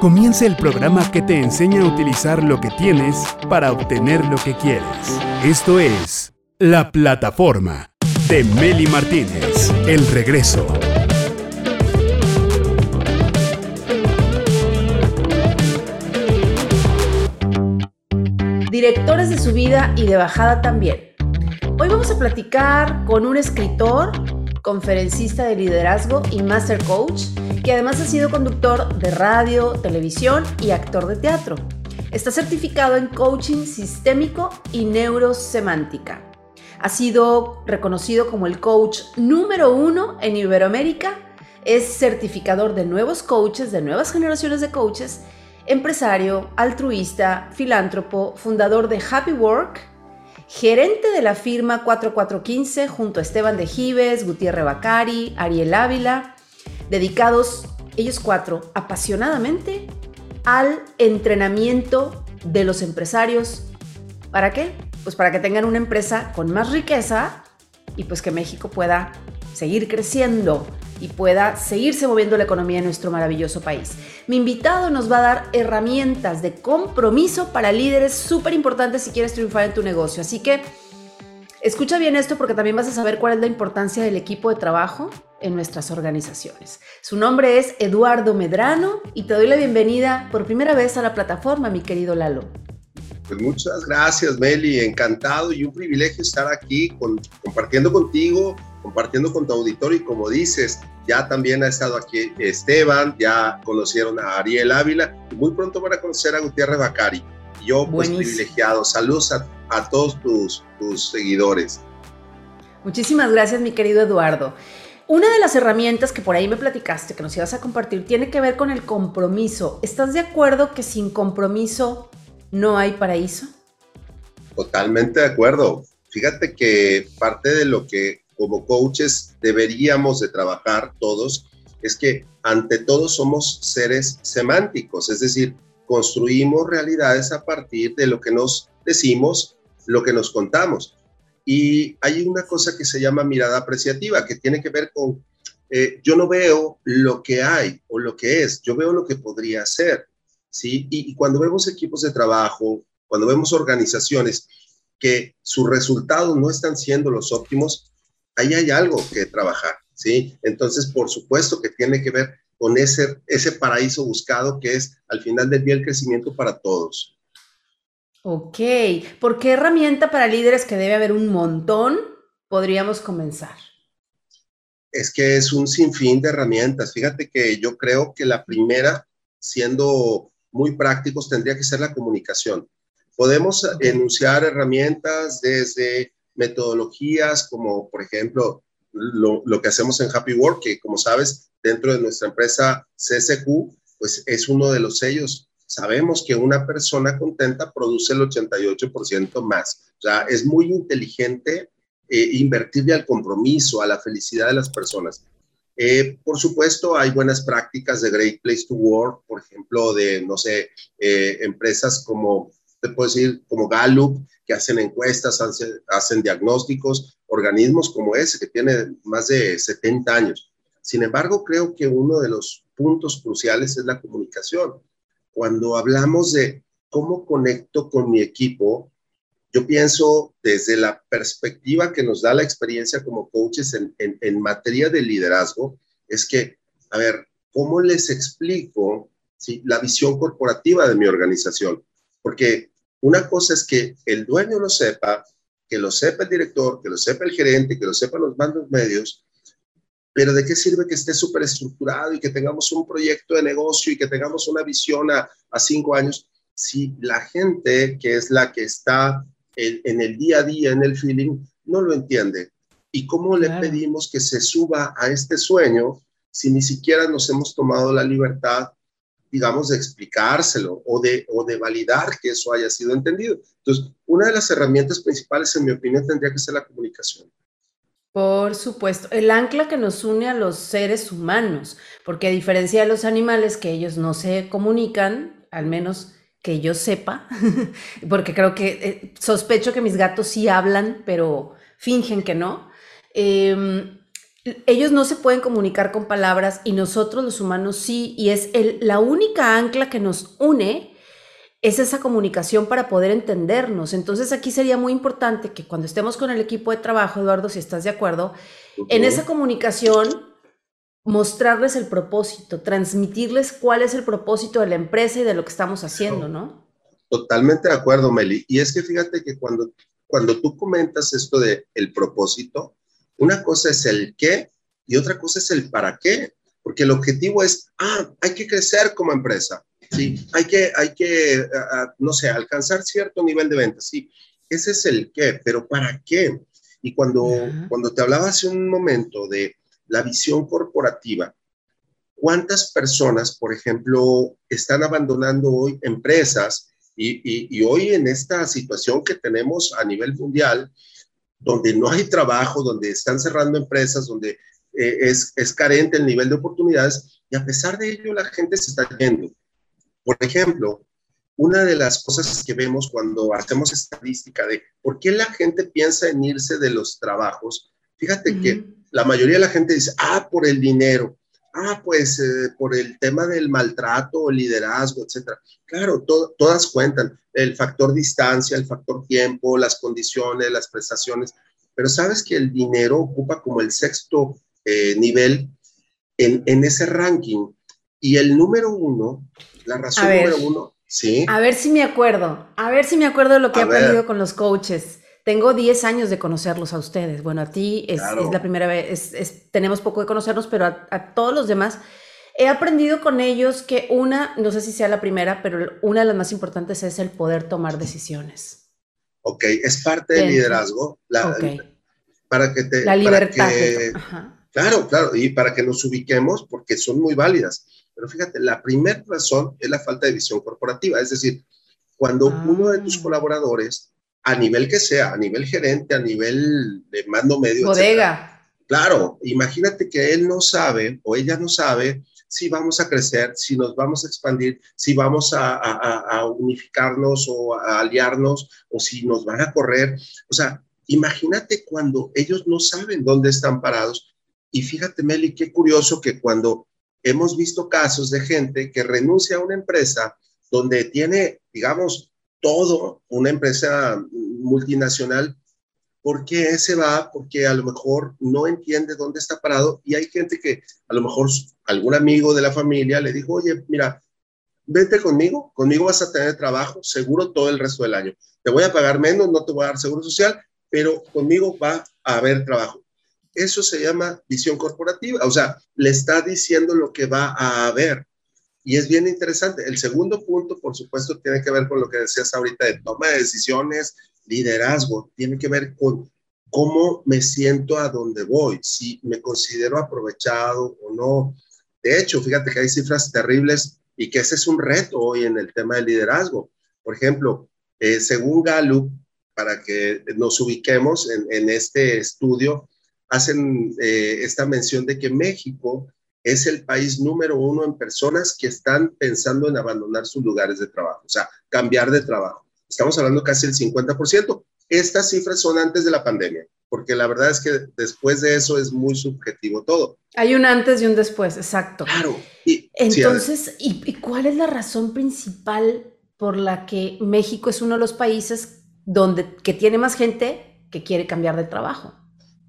Comienza el programa que te enseña a utilizar lo que tienes para obtener lo que quieres. Esto es La Plataforma de Meli Martínez. El regreso. Directores de subida y de bajada también. Hoy vamos a platicar con un escritor, conferencista de liderazgo y master coach, que además ha sido conductor de radio, televisión y actor de teatro. Está certificado en coaching sistémico y neurosemántica. Ha sido reconocido como el coach número uno en Iberoamérica. Es certificador de nuevos coaches, de nuevas generaciones de coaches, empresario, altruista, filántropo, fundador de Happy Work, gerente de la firma 4415 junto a Esteban de Gives, Gutiérrez Bacari, Ariel Ávila, dedicados ellos cuatro apasionadamente al entrenamiento de los empresarios. ¿Para qué? Pues para que tengan una empresa con más riqueza y pues que México pueda seguir creciendo y pueda seguirse moviendo la economía en nuestro maravilloso país. Mi invitado nos va a dar herramientas de compromiso para líderes súper importantes si quieres triunfar en tu negocio. Así que escucha bien esto porque también vas a saber cuál es la importancia del equipo de trabajo en nuestras organizaciones. Su nombre es Eduardo Medrano y te doy la bienvenida por primera vez a la plataforma, mi querido Lalo. Pues muchas gracias, Meli. Encantado y un privilegio estar aquí compartiendo contigo, compartiendo con tu auditorio y como dices, ya también ha estado aquí Esteban, ya conocieron a Ariel Ávila y muy pronto van a conocer a Gutiérrez Bacari. Yo, pues privilegiado. Saludos a, a todos tus, tus seguidores. Muchísimas gracias, mi querido Eduardo. Una de las herramientas que por ahí me platicaste, que nos ibas a compartir, tiene que ver con el compromiso. ¿Estás de acuerdo que sin compromiso no hay paraíso? Totalmente de acuerdo. Fíjate que parte de lo que como coaches deberíamos de trabajar todos es que ante todo somos seres semánticos, es decir, construimos realidades a partir de lo que nos decimos, lo que nos contamos. Y hay una cosa que se llama mirada apreciativa, que tiene que ver con, eh, yo no veo lo que hay o lo que es, yo veo lo que podría ser, ¿sí? Y, y cuando vemos equipos de trabajo, cuando vemos organizaciones que sus resultados no están siendo los óptimos, ahí hay algo que trabajar, ¿sí? Entonces, por supuesto que tiene que ver con ese, ese paraíso buscado que es al final del día el crecimiento para todos. Ok, ¿por qué herramienta para líderes que debe haber un montón podríamos comenzar? Es que es un sinfín de herramientas. Fíjate que yo creo que la primera, siendo muy prácticos, tendría que ser la comunicación. Podemos enunciar herramientas desde metodologías como, por ejemplo, lo, lo, que hacemos en Happy Work, que como sabes, dentro de nuestra empresa CSQ, pues es uno de los sellos sabemos que una persona contenta produce el 88% más. O sea, es muy inteligente eh, invertirle al compromiso, a la felicidad de las personas. Eh, por supuesto, hay buenas prácticas de Great Place to Work, por ejemplo, de, no sé, eh, empresas como, te puedo decir, como Gallup, que hacen encuestas, hacen, hacen diagnósticos, organismos como ese, que tiene más de 70 años. Sin embargo, creo que uno de los puntos cruciales es la comunicación cuando hablamos de cómo conecto con mi equipo, yo pienso desde la perspectiva que nos da la experiencia como coaches en, en, materia de liderazgo, es que, a ver, ¿cómo les explico ¿sí? la visión corporativa de mi organización? Porque una cosa es que el dueño lo sepa, que lo sepa el director, que lo sepa el gerente, que lo sepan los mandos medios, pero ¿de qué sirve que esté súper estructurado y que tengamos un proyecto de negocio y que tengamos una visión a, a cinco años si la gente que es la que está en, en, el día a día, en el feeling, no lo entiende? ¿Y cómo le pedimos que se suba a este sueño si ni siquiera nos hemos tomado la libertad, digamos, de explicárselo o de, o de validar que eso haya sido entendido? Entonces, una de las herramientas principales, en mi opinión, tendría que ser la comunicación. Por supuesto, el ancla que nos une a los seres humanos, porque a diferencia de los animales que ellos no se comunican, al menos que yo sepa, porque creo que eh, sospecho que mis gatos sí hablan, pero fingen que no. Em, ellos no se pueden comunicar con palabras y nosotros los humanos sí, y es el, la única ancla que nos une es esa comunicación para poder entendernos. Entonces aquí sería muy importante que cuando estemos con el equipo de trabajo, Eduardo, si estás de acuerdo, en esa comunicación mostrarles el propósito, transmitirles cuál es el propósito de la empresa y de lo que estamos haciendo, ¿no? Totalmente de acuerdo, Meli. Y es que fíjate que cuando, cuando tú comentas esto de el propósito, una cosa es el qué y otra cosa es el para qué, porque el objetivo es, ah, hay que crecer como empresa, sí, hay que, hay que, no sé, alcanzar cierto nivel de ventas, sí, ese es el qué, pero ¿para qué? Y cuando, cuando te hablaba hace un momento de la visión corporativa, ¿cuántas personas, por ejemplo, están abandonando hoy empresas y, y, hoy en esta situación que tenemos a nivel mundial, donde no hay trabajo, donde están cerrando empresas, donde eh, es, es carente el nivel de oportunidades y a pesar de ello la gente se está yendo. Por ejemplo, una de las cosas que vemos cuando hacemos estadística de por qué la gente piensa en irse de los trabajos, fíjate que la mayoría de la gente dice, ah, por el dinero, ah, pues eh, por el tema del maltrato, liderazgo, etcétera. Claro, todas cuentan, el factor distancia, el factor tiempo, las condiciones, las prestaciones, pero sabes que el dinero ocupa como el sexto eh, nivel en, en, ese ranking. Y el número uno, la razón número uno, sí. A ver si me acuerdo, a ver si me acuerdo de lo que he aprendido con los coaches. Tengo 10 años de conocerlos a ustedes. Bueno, a ti es, la primera vez, tenemos poco de conocernos, pero a, todos los demás he aprendido con ellos que una, no sé si sea la primera, pero una de las más importantes es el poder tomar decisiones. Ok, es parte del liderazgo. La, Para que te... La libertad. claro, claro, y para que nos ubiquemos, porque son muy válidas. Pero fíjate, la primera razón es la falta de visión corporativa. Es decir, cuando uno de tus ah. colaboradores a nivel que sea, a nivel gerente, a nivel de mando medio. Bodega. Claro, imagínate que él no sabe o ella no sabe si vamos a crecer, si nos vamos a expandir, si vamos a, unificarnos o a aliarnos o si nos van a correr. O sea, imagínate cuando ellos no saben dónde están parados. Y fíjate, Meli, qué curioso que cuando hemos visto casos de gente que renuncia a una empresa donde tiene, digamos, todo, una empresa multinacional, ¿por qué se va? Porque a lo mejor no entiende dónde está parado y hay gente que a lo mejor algún amigo de la familia le dijo, oye, mira, vete conmigo, conmigo vas a tener trabajo seguro todo el resto del año. Te voy a pagar menos, no te voy a dar seguro social, pero conmigo va a haber trabajo. Eso se llama visión corporativa, o sea, le está diciendo lo que va a haber. Y es bien interesante. El segundo punto, por supuesto, tiene que ver con lo que decías ahorita de toma de decisiones, liderazgo, tiene que ver con cómo me siento a dónde voy, si me considero aprovechado o no. De hecho, fíjate que hay cifras terribles y que ese es un reto hoy en el tema del liderazgo. Por ejemplo, eh, según Gallup, para que nos ubiquemos en, este estudio, hacen eh, esta mención de que México es el país número uno en personas que están pensando en abandonar sus lugares de trabajo, o sea, cambiar de trabajo. Estamos hablando casi del 50%. Estas cifras son antes de la pandemia, porque la verdad es que después de eso es muy subjetivo todo. Hay un antes y un después, exacto. Claro. Y, Entonces, ¿y, cuál es la razón principal por la que México es uno de los países donde que tiene más gente que quiere cambiar de trabajo?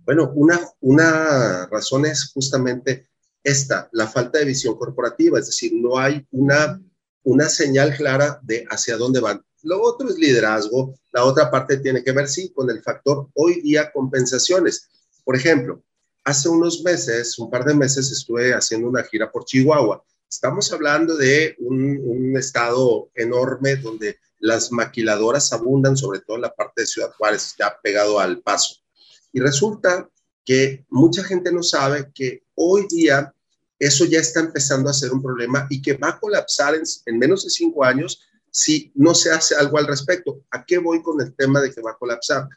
Bueno, una, una razón es justamente esta, la falta de visión corporativa, es decir, no hay una, una señal clara de hacia dónde van. Lo otro es liderazgo, la otra parte tiene que ver, sí, con el factor hoy día compensaciones. Por ejemplo, hace unos meses, un par de meses, estuve haciendo una gira por Chihuahua. Estamos hablando de un, un estado enorme donde las maquiladoras abundan, sobre todo en la parte de Ciudad Juárez, ya pegado al paso. Y resulta que mucha gente no sabe que hoy día eso ya está empezando a ser un problema y que va a colapsar en, menos de cinco años si no se hace algo al respecto. ¿A qué voy con el tema de que va a colapsar?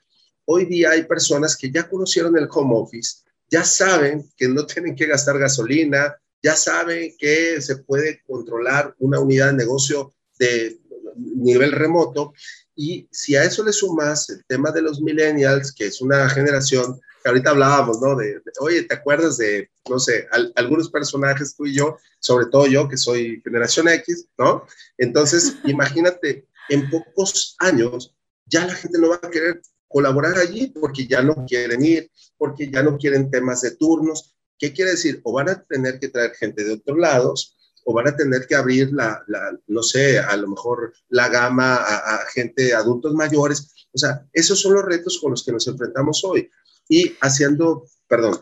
Hoy día hay personas que ya conocieron el home office, ya saben que no tienen que gastar gasolina, ya saben que se puede controlar una unidad de negocio de nivel remoto. Y si a eso le sumas el tema de los millennials, que es una generación ahorita hablábamos, ¿no? De, oye, ¿te acuerdas de, no sé, algunos personajes tú y yo, sobre todo yo, que soy generación X, ¿no? Entonces, imagínate, en pocos años ya la gente no va a querer colaborar allí porque ya no quieren ir, porque ya no quieren temas de turnos. ¿Qué quiere decir? O van a tener que traer gente de otros lados, o van a tener que abrir la, no sé, a lo mejor la gama a, a gente, adultos mayores. O sea, esos son los retos con los que nos enfrentamos hoy. Y haciendo, perdón,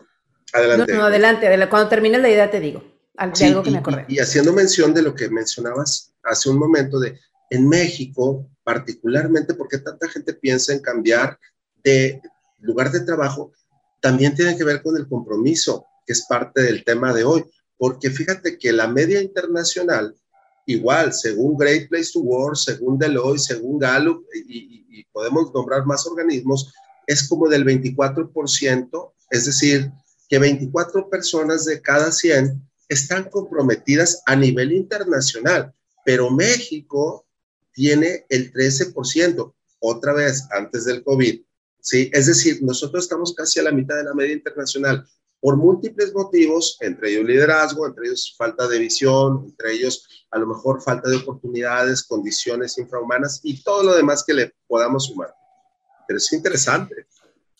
adelante. No, no adelante, cuando termine la idea te digo. algo que me acordé. Y, y haciendo mención de lo que mencionabas hace un momento de en México, particularmente porque tanta gente piensa en cambiar de lugar de trabajo, también tiene que ver con el compromiso, que es parte del tema de hoy. Porque fíjate que la media internacional, igual, según Great Place to Work, según Deloitte, según Gallup, y, y podemos nombrar más organismos, es como del 24%, es decir, que 24 personas de cada 100 están comprometidas a nivel internacional, pero México tiene el 13%, otra vez antes del COVID. ¿sí? Es decir, nosotros estamos casi a la mitad de la media internacional por múltiples motivos, entre ellos liderazgo, entre ellos falta de visión, entre ellos a lo mejor falta de oportunidades, condiciones infrahumanas y todo lo demás que le podamos sumar. Pero es interesante.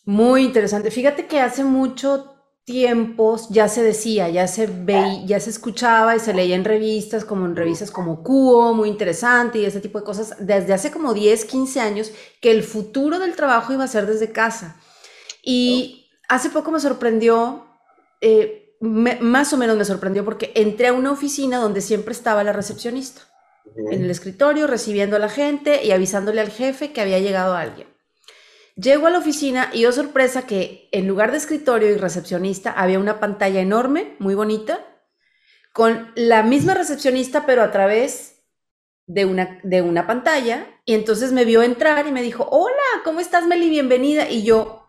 Muy interesante. Fíjate que hace mucho tiempos ya se decía, ya se veía, ya se escuchaba y se leía en revistas, como en revistas como Cuo, muy interesante y ese tipo de cosas, desde hace como 10, 15 años, que el futuro del trabajo iba a ser desde casa. Y hace poco me sorprendió, eh, más o menos me sorprendió porque entré a una oficina donde siempre estaba la recepcionista, en el escritorio, recibiendo a la gente y avisándole al jefe que había llegado alguien. Llego a la oficina y oh sorpresa que en lugar de escritorio y recepcionista había una pantalla enorme, muy bonita, con la misma recepcionista pero a través de una, de una pantalla. Y entonces me vio entrar y me dijo, hola, ¿cómo estás Meli? Bienvenida. Y yo,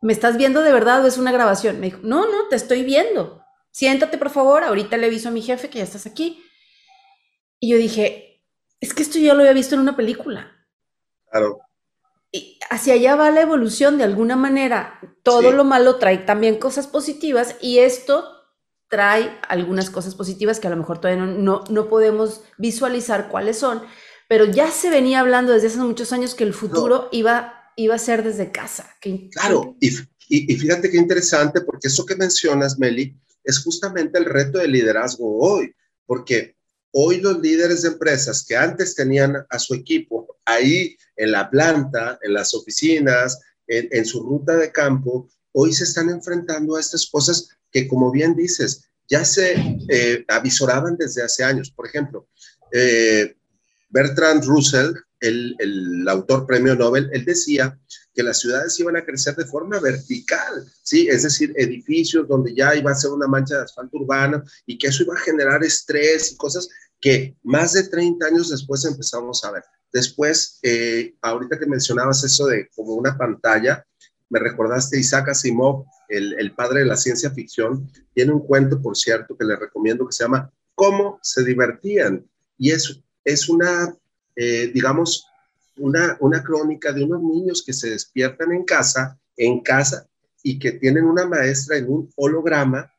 ¿me estás viendo de verdad o es una grabación? Me dijo, no, no, te estoy viendo. Siéntate por favor, ahorita le aviso a mi jefe que ya estás aquí. Y yo dije, es que esto ya lo había visto en una película. Claro hacia allá va la evolución de alguna manera. Todo lo malo trae también cosas positivas y esto trae algunas cosas positivas que a lo mejor todavía no, no, podemos visualizar cuáles son, pero ya se venía hablando desde hace muchos años que el futuro iba, iba a ser desde casa. claro, y, y, y fíjate qué interesante, porque eso que mencionas, Meli, es justamente el reto de liderazgo hoy, porque hoy los líderes de empresas que antes tenían a su equipo ahí en la planta, en las oficinas, en, su ruta de campo, hoy se están enfrentando a estas cosas que, como bien dices, ya se eh, avisoraban desde hace años. Por ejemplo, eh, Bertrand Russell, el, autor premio Nobel, él decía que las ciudades iban a crecer de forma vertical, ¿sí? Es decir, edificios donde ya iba a ser una mancha de asfalto urbano y que eso iba a generar estrés y cosas que más de 30 años después empezamos a ver. Después, eh, ahorita que mencionabas eso de como una pantalla, me recordaste Isaac Asimov, el, el, padre de la ciencia ficción, tiene un cuento, por cierto, que le recomiendo que se llama Cómo se divertían. Y es, es una, eh, digamos, una, una crónica de unos niños que se despiertan en casa, en casa, y que tienen una maestra en un holograma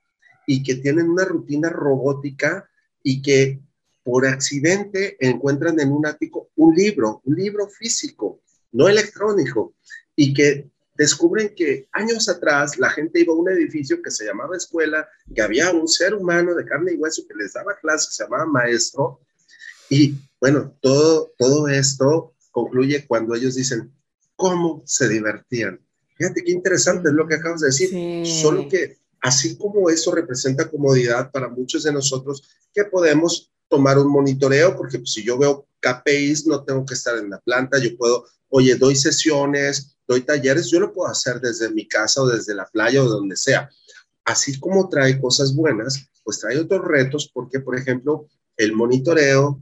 y que tienen una rutina robótica y que por accidente encuentran en un ático un libro, un libro físico, no electrónico, y que descubren que años atrás la gente iba a un edificio que se llamaba escuela, que había un ser humano de carne y hueso que les daba clases, se llamaba maestro, y bueno, todo, todo esto concluye cuando ellos dicen, ¿cómo se divertían? Fíjate qué interesante es lo que acabas de decir, solo que así como eso representa comodidad para muchos de nosotros, que podemos tomar un monitoreo, porque pues, si yo veo KPIs, no tengo que estar en la planta, yo puedo, oye, doy sesiones, doy talleres, yo lo puedo hacer desde mi casa o desde la playa o donde sea. Así como trae cosas buenas, pues trae otros retos, porque, por ejemplo, el monitoreo,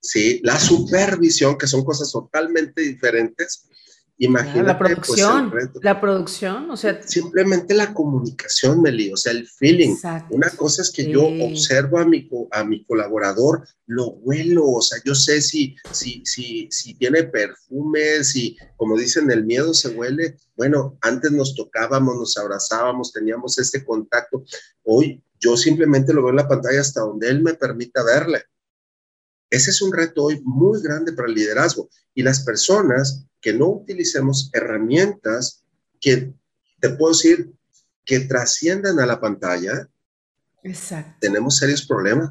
¿sí? la supervisión, que son cosas totalmente diferentes, Imagínate. la pues, producción, la producción, o sea. Simplemente la comunicación, Meli, o sea, el feeling. Una cosa es que yo observo a mi, a mi colaborador, lo huelo, o sea, yo sé si, si, si, si tiene perfumes, y como dicen, el miedo se huele. Bueno, antes nos tocábamos, nos abrazábamos, teníamos este contacto. Hoy yo simplemente lo veo en la pantalla hasta donde él me permita verle. Ese es un reto hoy muy grande para el liderazgo. Y las personas que no utilicemos herramientas que, te puedo decir, que trasciendan a la pantalla, Exacto. tenemos serios problemas.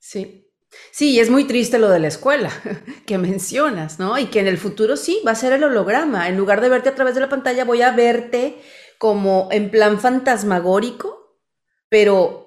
Sí. Sí, es muy triste lo de la escuela que mencionas, ¿no? Y que en el futuro sí va a ser el holograma. En lugar de verte a través de la pantalla, voy a verte como en plan fantasmagórico, pero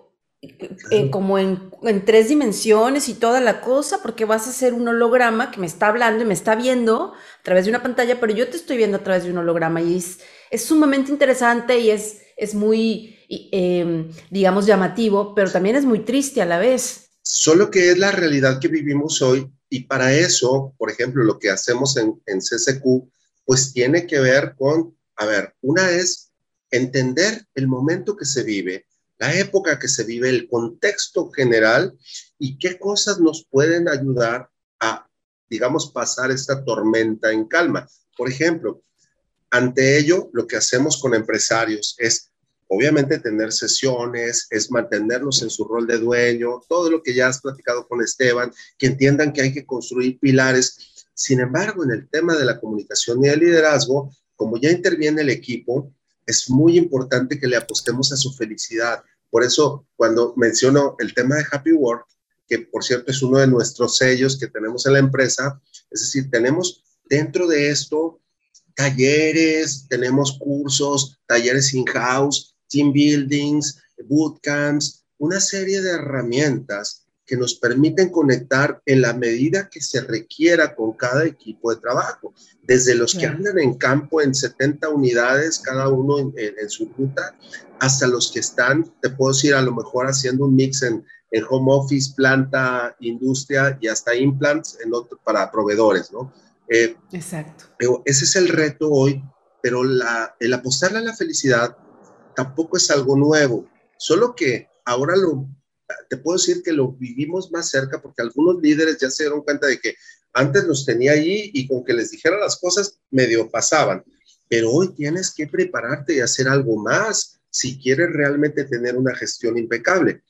eh, como en, tres dimensiones y toda la cosa, porque vas a ser un holograma que me está hablando y me está viendo a través de una pantalla, pero yo te estoy viendo a través de un holograma y es, es sumamente interesante y es, es muy, em, digamos, llamativo, pero también es muy triste a la vez. Solo que es la realidad que vivimos hoy y para eso, por ejemplo, lo que hacemos en, en CCQ, pues tiene que ver con, a ver, una es entender el momento que se vive, la época que se vive, el contexto general y qué cosas nos pueden ayudar a, digamos, pasar esta tormenta en calma. Por ejemplo, ante ello, lo que hacemos con empresarios es, obviamente, tener sesiones, es mantenerlos en su rol de dueño, todo lo que ya has platicado con Esteban, que entiendan que hay que construir pilares. Sin embargo, en el tema de la comunicación y el liderazgo, como ya interviene el equipo, es muy importante que le apostemos a su felicidad. Por eso, cuando menciono el tema de Happy Work, que por cierto es uno de nuestros sellos que tenemos en la empresa, es decir, tenemos dentro de esto talleres, tenemos cursos, talleres in-house, team buildings, bootcamps, una serie de herramientas que nos permiten conectar en la medida que se requiera con cada equipo de trabajo, desde los que andan en campo en 70 unidades, cada uno en, su ruta, hasta los que están, te puedo decir, a lo mejor haciendo un mix en, home office, planta, industria y hasta implants en otro, para proveedores, ¿no? Eh, Exacto. ese es el reto hoy, pero la, el apostarle a la felicidad tampoco es algo nuevo, solo que ahora lo te puedo decir que lo vivimos más cerca porque algunos líderes ya se dieron cuenta de que antes los tenía allí y con que les dijera las cosas medio pasaban, pero hoy tienes que prepararte y hacer algo más si quieres realmente tener una gestión impecable.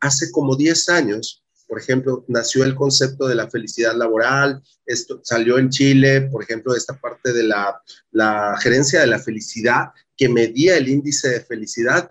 Hace como 10 años, por ejemplo, nació el concepto de la felicidad laboral, esto salió en Chile, por ejemplo, esta parte de la, la gerencia de la felicidad que medía el índice de felicidad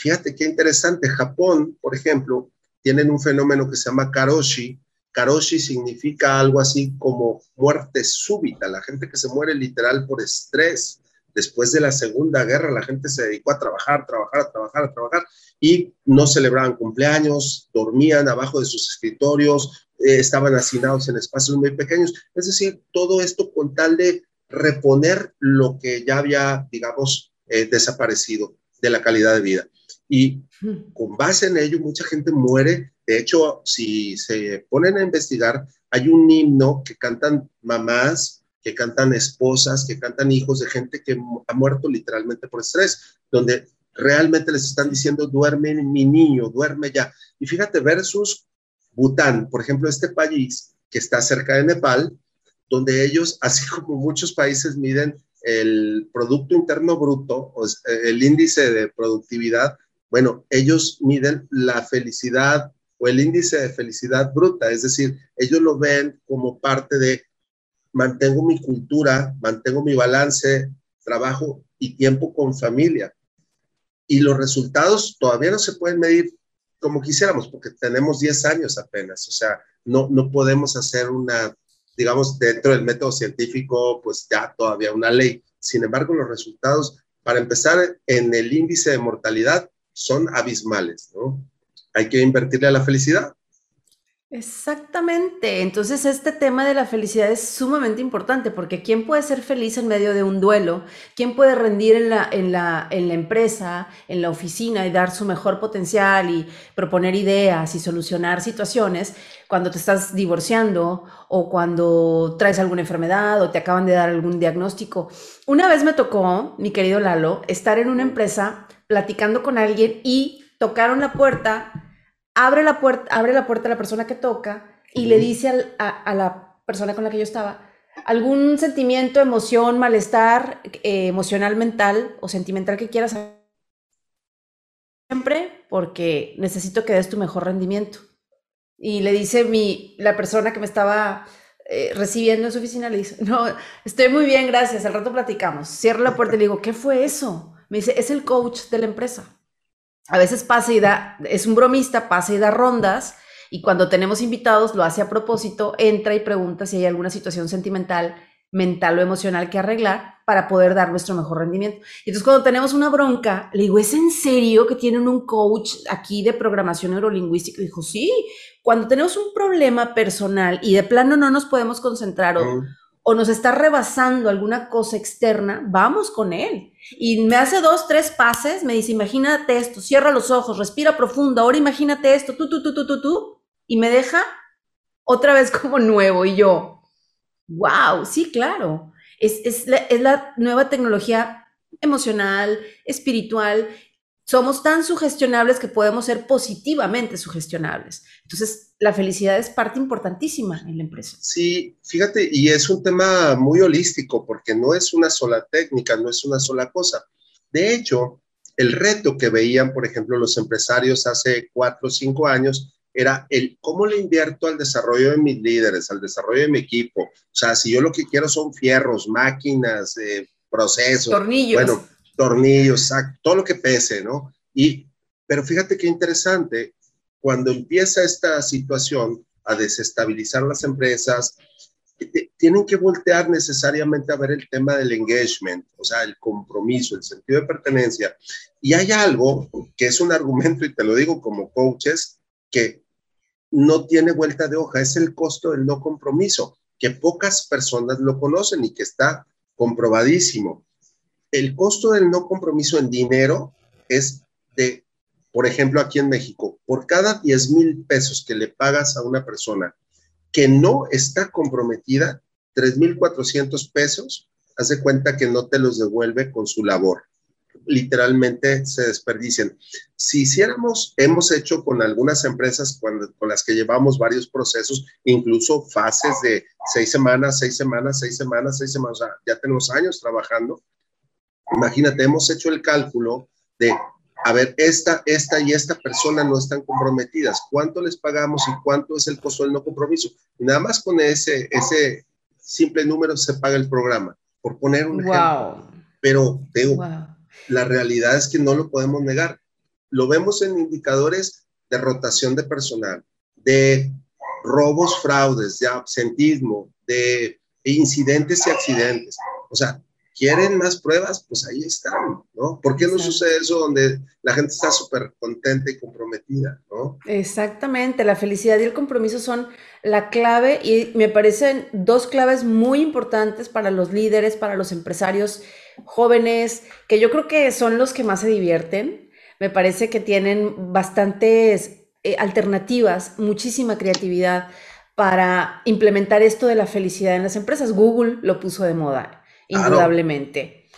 Fíjate qué interesante. Japón, por ejemplo, tienen un fenómeno que se llama karoshi. Karoshi significa algo así como muerte súbita, la gente que se muere literal por estrés. Después de la Segunda Guerra, la gente se dedicó a trabajar, trabajar, trabajar, trabajar y no celebraban cumpleaños, dormían abajo de sus escritorios, eh, estaban hacinados en espacios muy pequeños. Es decir, todo esto con tal de reponer lo que ya había, digamos, eh, desaparecido de la calidad de vida. Y con base en ello, mucha gente muere. De hecho, si se ponen a investigar, hay un himno que cantan mamás, que cantan esposas, que cantan hijos de gente que ha muerto literalmente por estrés, donde realmente les están diciendo, duerme mi niño, duerme ya. Y fíjate, versus Bután, por ejemplo, este país que está cerca de Nepal, donde ellos, así como muchos países miden el Producto Interno Bruto, o el índice de productividad, bueno, ellos miden la felicidad o el índice de felicidad bruta, es decir, ellos lo ven como parte de mantengo mi cultura, mantengo mi balance, trabajo y tiempo con familia. Y los resultados todavía no se pueden medir como quisiéramos, porque tenemos 10 años apenas, o sea, no, no podemos hacer una, digamos, dentro del método científico, pues ya todavía una ley. Sin embargo, los resultados, para empezar, en el índice de mortalidad, son abismales, ¿no? Hay que invertirle a la felicidad. Exactamente. Entonces, este tema de la felicidad es sumamente importante porque ¿quién puede ser feliz en medio de un duelo? ¿Quién puede rendir en la, en la, en la empresa, en la oficina y dar su mejor potencial y proponer ideas y solucionar situaciones cuando te estás divorciando o cuando traes alguna enfermedad o te acaban de dar algún diagnóstico? Una vez me tocó, mi querido Lalo, estar en una empresa platicando con alguien y tocaron la puerta abre la puerta, abre la puerta a la persona que toca y le dice a, la persona con la que yo estaba, algún sentimiento, emoción, malestar eh, emocional, mental o sentimental que quieras siempre porque necesito que des tu mejor rendimiento. Y le dice mi, la persona que me estaba eh, recibiendo en su oficina, le dice, no, estoy muy bien, gracias, al rato platicamos. Cierro la puerta y le digo, ¿qué fue eso? Me dice, es el coach de la empresa a veces pasa y da, es un bromista, pasa y da rondas, y cuando tenemos invitados lo hace a propósito, entra y pregunta si hay alguna situación sentimental, mental o emocional que arreglar para poder dar nuestro mejor rendimiento. Y entonces cuando tenemos una bronca, le digo, ¿es en serio que tienen un coach aquí de programación neurolingüística? Y dijo, sí, cuando tenemos un problema personal y de plano no nos podemos concentrar o, o nos está rebasando alguna cosa externa, vamos con él. Y me hace dos, tres pases, me dice, imagínate esto, cierra los ojos, respira profundo, ahora imagínate esto, tú, tú, tú, tú, tú, tú, y me deja otra vez como nuevo. Y yo, wow, sí, claro. Es, es, la, es la nueva tecnología emocional, espiritual, somos tan sugestionables que podemos ser positivamente sugestionables. Entonces, la felicidad es parte importantísima en la empresa. Sí, fíjate, y es un tema muy holístico porque no es una sola técnica, no es una sola cosa. De hecho, el reto que veían, por ejemplo, los empresarios hace cuatro o cinco años era el cómo le invierto al desarrollo de mis líderes, al desarrollo de mi equipo. O sea, si yo lo que quiero son fierros, máquinas, eh, procesos. Tornillos. Bueno, tornillos, todo lo que pese, ¿no? Y, pero fíjate qué interesante, cuando empieza esta situación a desestabilizar las empresas, tienen que voltear necesariamente a ver el tema del engagement, o sea, el compromiso, el sentido de pertenencia. Y hay algo que es un argumento, y te lo digo como coaches, que no tiene vuelta de hoja, es el costo del no compromiso, que pocas personas lo conocen y que está comprobadísimo el costo del no compromiso en dinero es de, por ejemplo, aquí en México, por cada 10 mil pesos que le pagas a una persona que no está comprometida, 3.400 pesos, hace cuenta que no te los devuelve con su labor. Literalmente se desperdician. Si hiciéramos, hemos hecho con algunas empresas con las que llevamos varios procesos, incluso fases de seis semanas, seis semanas, seis semanas, seis semanas, ya tenemos años trabajando Imagínate, hemos hecho el cálculo de, a ver, esta, esta y esta persona no están comprometidas. ¿Cuánto les pagamos y cuánto es el costo del no compromiso? Y nada más con ese, ese simple número se paga el programa, por poner un ejemplo. Pero, digo, la realidad es que no lo podemos negar. Lo vemos en indicadores de rotación de personal, de robos, fraudes, de absentismo, de incidentes y accidentes. O sea, quieren más pruebas, pues ahí están, ¿no? ¿Por qué no sucede eso donde la gente está súper contenta y comprometida, ¿no? Exactamente, la felicidad y el compromiso son la clave y me parecen dos claves muy importantes para los líderes, para los empresarios jóvenes, que yo creo que son los que más se divierten. Me parece que tienen bastantes eh, alternativas, muchísima creatividad para implementar esto de la felicidad en las empresas. Google lo puso de moda indudablemente.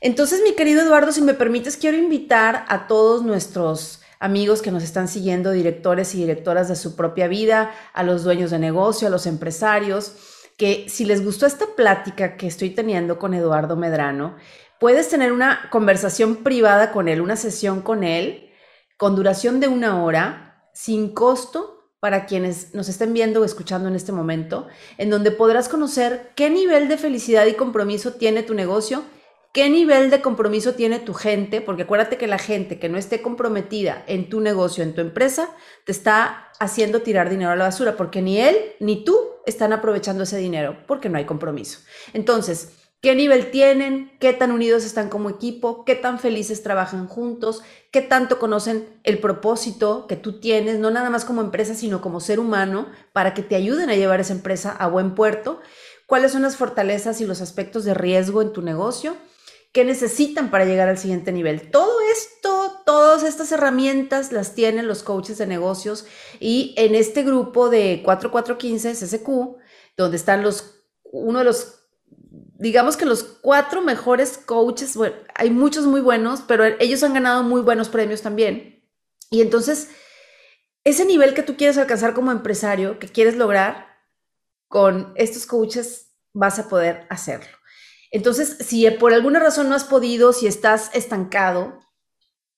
Entonces, mi querido Eduardo, si me permites, quiero invitar a todos nuestros amigos que nos están siguiendo, directores y directoras de su propia vida, a los dueños de negocio, a los empresarios, que si les gustó esta plática que estoy teniendo con Eduardo Medrano, puedes tener una conversación privada con él, una sesión con él, con duración de una hora, sin costo, para quienes nos estén viendo o escuchando en este momento, en donde podrás conocer qué nivel de felicidad y compromiso tiene tu negocio, qué nivel de compromiso tiene tu gente, porque acuérdate que la gente que no esté comprometida en tu negocio, en tu empresa, te está haciendo tirar dinero a la basura, porque ni él ni tú están aprovechando ese dinero, porque no hay compromiso. Entonces, qué nivel tienen, qué tan unidos están como equipo, qué tan felices trabajan juntos, qué tanto conocen el propósito que tú tienes, no nada más como empresa, sino como ser humano, para que te ayuden a llevar esa empresa a buen puerto, cuáles son las fortalezas y los aspectos de riesgo en tu negocio, qué necesitan para llegar al siguiente nivel. Todo esto, todas estas herramientas las tienen los coaches de negocios y en este grupo de 4415 SSQ, donde están los, uno de los digamos que los cuatro mejores coaches, bueno, hay muchos muy buenos, pero ellos han ganado muy buenos premios también. Y entonces, ese nivel que tú quieres alcanzar como empresario, que quieres lograr, con estos coaches vas a poder hacerlo. Entonces, si por alguna razón no has podido, si estás estancado,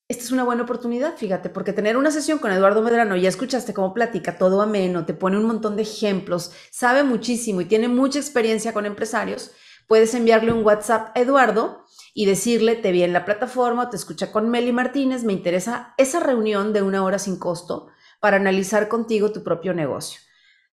esta es una buena oportunidad, fíjate, porque tener una sesión con Eduardo Medrano, ya escuchaste cómo platica, todo ameno, te pone un montón de ejemplos, sabe muchísimo y tiene mucha experiencia con empresarios, puedes enviarle un WhatsApp a Eduardo y decirle, te vi en la plataforma, te escucha con Meli Martínez, me interesa esa reunión de una hora sin costo para analizar contigo tu propio negocio.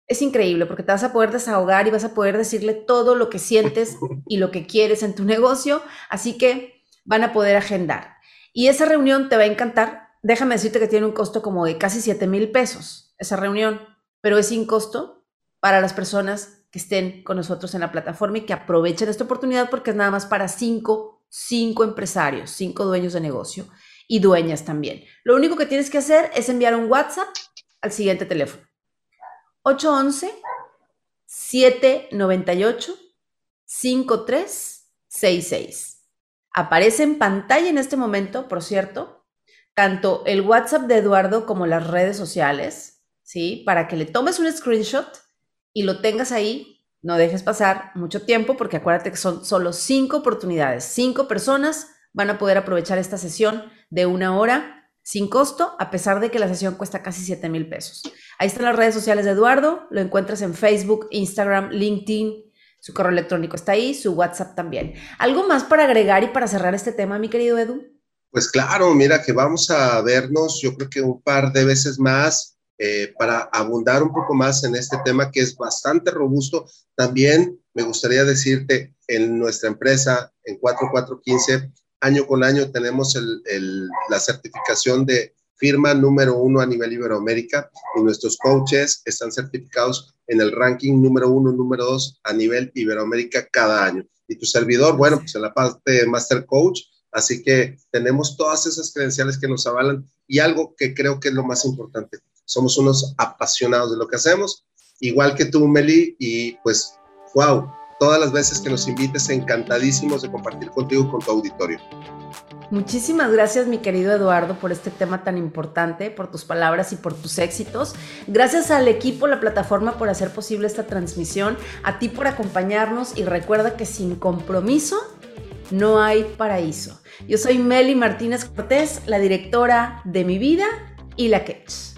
Es increíble porque te vas a poder desahogar y vas a poder decirle todo lo que sientes y lo que quieres en tu negocio, así que van a poder agendar. Y esa reunión te va a encantar. Déjame decirte que tiene un costo como de casi 7 mil pesos, esa reunión, pero es sin costo para las personas que estén con nosotros en la plataforma y que aprovechen esta oportunidad porque es nada más para cinco, cinco empresarios, cinco dueños de negocio y dueñas también. Lo único que tienes que hacer es enviar un WhatsApp al siguiente teléfono. 811-798-5366. Aparece en pantalla en este momento, por cierto, tanto el WhatsApp de Eduardo como las redes sociales, ¿sí? Para que le tomes un screenshot y lo tengas ahí, no dejes pasar mucho tiempo porque acuérdate que son solo cinco oportunidades. Cinco personas van a poder aprovechar esta sesión de una hora sin costo, a pesar de que la sesión cuesta casi 7 mil pesos. Ahí están las redes sociales de Eduardo, lo encuentras en Facebook, Instagram, LinkedIn, su correo electrónico está ahí, su WhatsApp también. ¿Algo más para agregar y para cerrar este tema, mi querido Edu? Pues claro, mira que vamos a vernos, yo creo que un par de veces más eh, para abundar un poco más en este tema que es bastante robusto. También me gustaría decirte, en nuestra empresa, en 4415, año con año tenemos la certificación de firma número uno a nivel Iberoamérica y nuestros coaches están certificados en el ranking número uno, número dos a nivel Iberoamérica cada año. Y tu servidor, bueno, pues en la parte de Master Coach, así que tenemos todas esas credenciales que nos avalan y algo que creo que es lo más importante, somos unos apasionados de lo que hacemos, igual que tú, Meli, y pues, wow, todas las veces que nos invites, encantadísimos de compartir contigo con tu auditorio. Muchísimas gracias, mi querido Eduardo, por este tema tan importante, por tus palabras y por tus éxitos. Gracias al equipo, la plataforma, por hacer posible esta transmisión, a ti por acompañarnos y recuerda que sin compromiso no hay paraíso. Yo soy Meli Martínez Cortés, la directora de mi vida y la Catch.